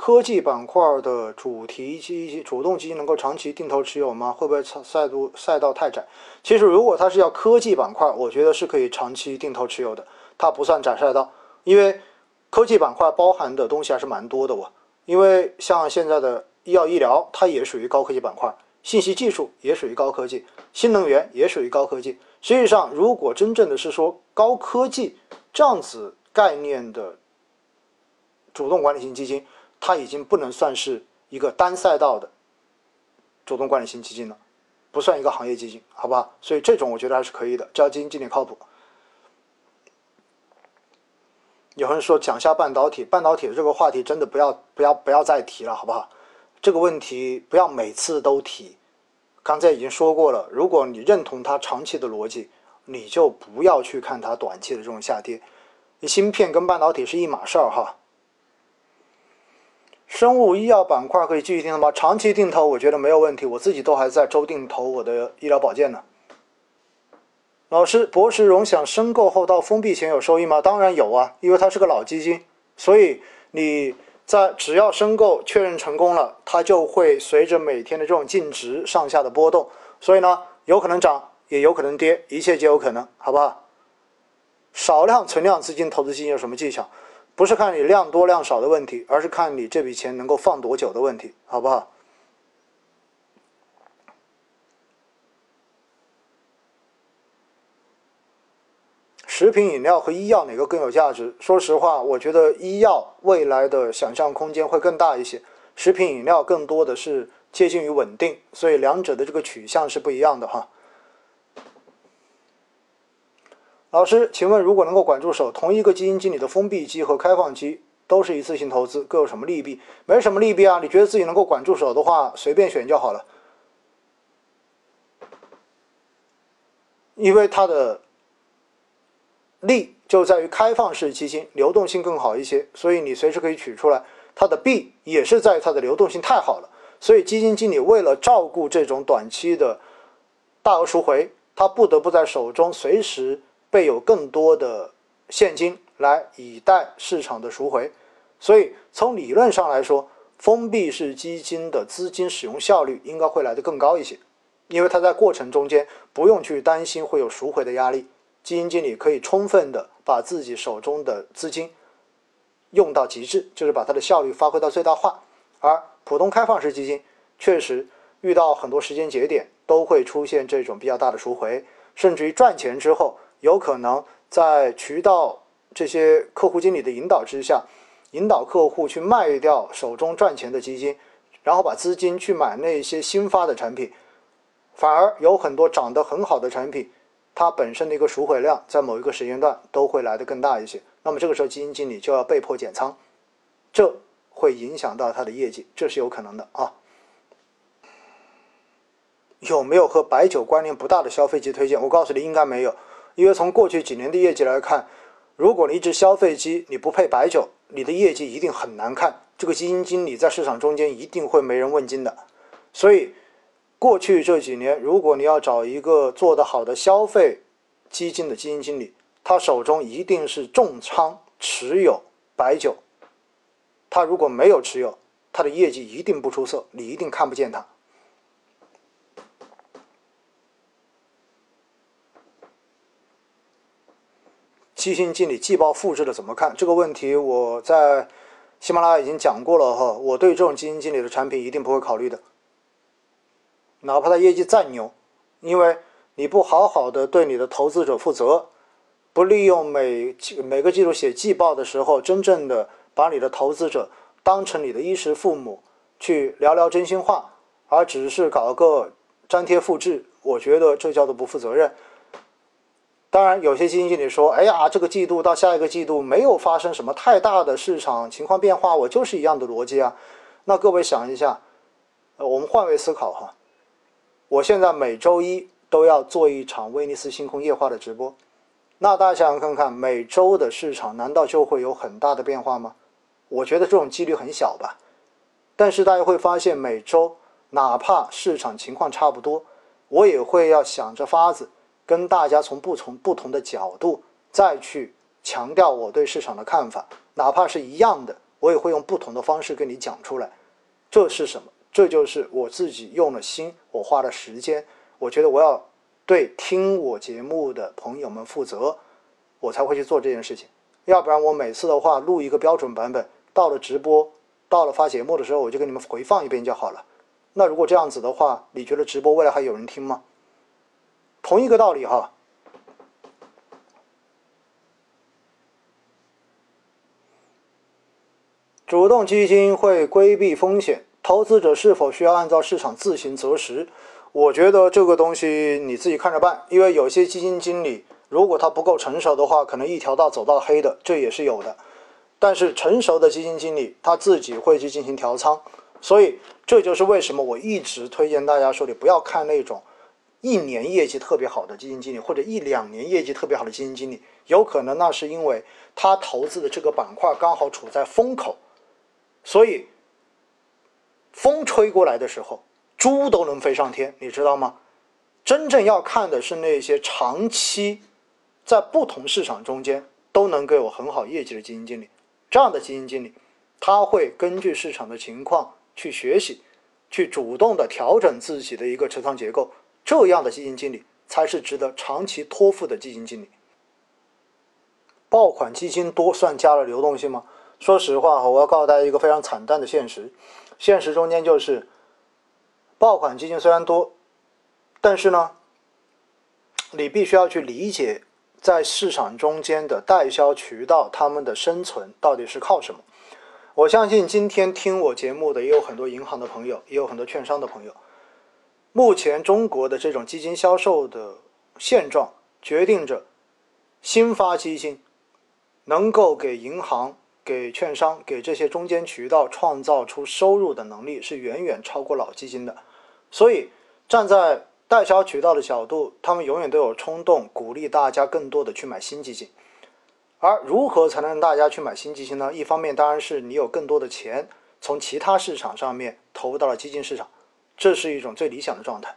科技板块的主题基主动基金能够长期定投持有吗？会不会赛度赛道太窄？其实如果它是要科技板块，我觉得是可以长期定投持有的，它不算窄赛道，因为科技板块包含的东西还是蛮多的我。因为像现在的医药医疗，它也属于高科技板块，信息技术也属于高科技，新能源也属于高科技。实际上，如果真正的是说高科技这样子概念的主动管理型基金，它已经不能算是一个单赛道的主动管理型基金了，不算一个行业基金，好吧？所以这种我觉得还是可以的，只要基金经理靠谱。有人说讲下半导体，半导体这个话题真的不要不要不要再提了，好不好？这个问题不要每次都提。刚才已经说过了，如果你认同它长期的逻辑，你就不要去看它短期的这种下跌。芯片跟半导体是一码事儿哈。生物医药板块可以继续定投吗？长期定投我觉得没有问题，我自己都还在周定投我的医疗保健呢。老师，博时融想申购后到封闭前有收益吗？当然有啊，因为它是个老基金，所以你在只要申购确认成功了，它就会随着每天的这种净值上下的波动，所以呢，有可能涨，也有可能跌，一切皆有可能，好不好？少量存量资金投资基金有什么技巧？不是看你量多量少的问题，而是看你这笔钱能够放多久的问题，好不好？食品饮料和医药哪个更有价值？说实话，我觉得医药未来的想象空间会更大一些，食品饮料更多的是接近于稳定，所以两者的这个取向是不一样的哈。老师，请问如果能够管住手，同一个基金经理的封闭基和开放基都是一次性投资，各有什么利弊？没什么利弊啊，你觉得自己能够管住手的话，随便选就好了，因为它的。利就在于开放式基金流动性更好一些，所以你随时可以取出来。它的弊也是在于它的流动性太好了，所以基金经理为了照顾这种短期的大额赎回，他不得不在手中随时备有更多的现金来以待市场的赎回。所以从理论上来说，封闭式基金的资金使用效率应该会来得更高一些，因为它在过程中间不用去担心会有赎回的压力。基金经理可以充分的把自己手中的资金用到极致，就是把它的效率发挥到最大化。而普通开放式基金确实遇到很多时间节点都会出现这种比较大的赎回，甚至于赚钱之后，有可能在渠道这些客户经理的引导之下，引导客户去卖掉手中赚钱的基金，然后把资金去买那些新发的产品，反而有很多涨得很好的产品。它本身的一个赎回量在某一个时间段都会来得更大一些，那么这个时候基金经理就要被迫减仓，这会影响到他的业绩，这是有可能的啊。有没有和白酒关联不大的消费级推荐？我告诉你，应该没有，因为从过去几年的业绩来看，如果你一只消费机你不配白酒，你的业绩一定很难看，这个基金经理在市场中间一定会没人问津的，所以。过去这几年，如果你要找一个做得好的消费基金的基金经理，他手中一定是重仓持有白酒。他如果没有持有，他的业绩一定不出色，你一定看不见他。基金经理季报复制的怎么看？这个问题我在喜马拉雅已经讲过了哈。我对这种基金经理的产品一定不会考虑的。哪怕他业绩再牛，因为你不好好的对你的投资者负责，不利用每每个季度写季报的时候，真正的把你的投资者当成你的衣食父母去聊聊真心话，而只是搞个粘贴复制，我觉得这叫做不负责任。当然，有些基金经理说：“哎呀，这个季度到下一个季度没有发生什么太大的市场情况变化，我就是一样的逻辑啊。”那各位想一下，呃，我们换位思考哈。我现在每周一都要做一场威尼斯星空夜话的直播，那大家想想看看，每周的市场难道就会有很大的变化吗？我觉得这种几率很小吧。但是大家会发现，每周哪怕市场情况差不多，我也会要想着法子跟大家从不同不同的角度再去强调我对市场的看法，哪怕是一样的，我也会用不同的方式跟你讲出来。这是什么？这就是我自己用了心，我花了时间，我觉得我要对听我节目的朋友们负责，我才会去做这件事情。要不然我每次的话录一个标准版本，到了直播，到了发节目的时候，我就给你们回放一遍就好了。那如果这样子的话，你觉得直播未来还有人听吗？同一个道理哈。主动基金会规避风险，投资者是否需要按照市场自行择时？我觉得这个东西你自己看着办，因为有些基金经理如果他不够成熟的话，可能一条道走到黑的，这也是有的。但是成熟的基金经理他自己会去进行调仓，所以这就是为什么我一直推荐大家说，你不要看那种一年业绩特别好的基金经理，或者一两年业绩特别好的基金经理，有可能那是因为他投资的这个板块刚好处在风口。所以，风吹过来的时候，猪都能飞上天，你知道吗？真正要看的是那些长期在不同市场中间都能给我很好业绩的基金经理。这样的基金经理，他会根据市场的情况去学习，去主动的调整自己的一个持仓结构。这样的基金经理才是值得长期托付的基金经理。爆款基金多算加了流动性吗？说实话，我要告诉大家一个非常惨淡的现实。现实中间就是，爆款基金虽然多，但是呢，你必须要去理解，在市场中间的代销渠道，他们的生存到底是靠什么。我相信今天听我节目的也有很多银行的朋友，也有很多券商的朋友。目前中国的这种基金销售的现状，决定着新发基金能够给银行。给券商、给这些中间渠道创造出收入的能力是远远超过老基金的，所以站在代销渠道的角度，他们永远都有冲动鼓励大家更多的去买新基金。而如何才能让大家去买新基金呢？一方面当然是你有更多的钱从其他市场上面投入到了基金市场，这是一种最理想的状态。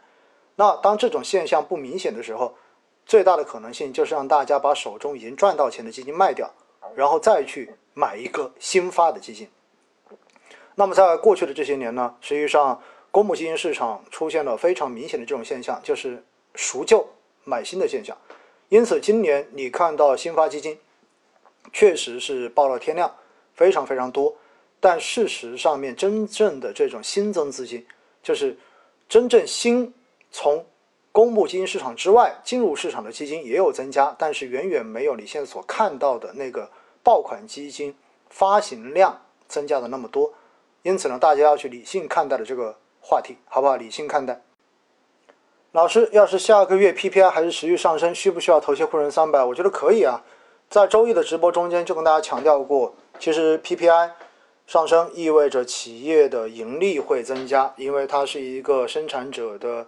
那当这种现象不明显的时候，最大的可能性就是让大家把手中已经赚到钱的基金卖掉，然后再去。买一个新发的基金。那么在过去的这些年呢，实际上公募基金市场出现了非常明显的这种现象，就是赎旧买新的现象。因此，今年你看到新发基金确实是爆了天量，非常非常多。但事实上面，真正的这种新增资金，就是真正新从公募基金市场之外进入市场的基金也有增加，但是远远没有你现在所看到的那个。爆款基金发行量增加的那么多，因此呢，大家要去理性看待的这个话题，好不好？理性看待。老师，要是下个月 PPI 还是持续上升，需不需要投些沪深三百？我觉得可以啊。在周一的直播中间就跟大家强调过，其实 PPI 上升意味着企业的盈利会增加，因为它是一个生产者的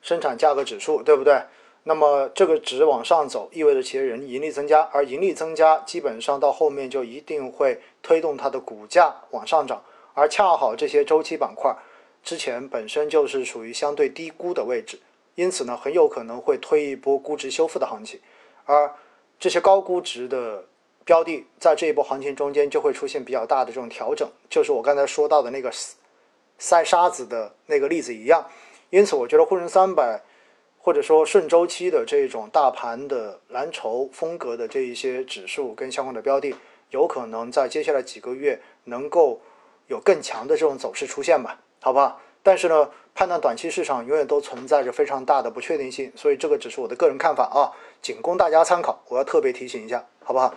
生产价格指数，对不对？那么这个值往上走，意味着企业人盈利增加，而盈利增加基本上到后面就一定会推动它的股价往上涨，而恰好这些周期板块之前本身就是属于相对低估的位置，因此呢，很有可能会推一波估值修复的行情，而这些高估值的标的在这一波行情中间就会出现比较大的这种调整，就是我刚才说到的那个塞沙子的那个例子一样，因此我觉得沪深三百。或者说顺周期的这种大盘的蓝筹风格的这一些指数跟相关的标的，有可能在接下来几个月能够有更强的这种走势出现吧？好吧？但是呢，判断短期市场永远都存在着非常大的不确定性，所以这个只是我的个人看法啊，仅供大家参考。我要特别提醒一下，好不好？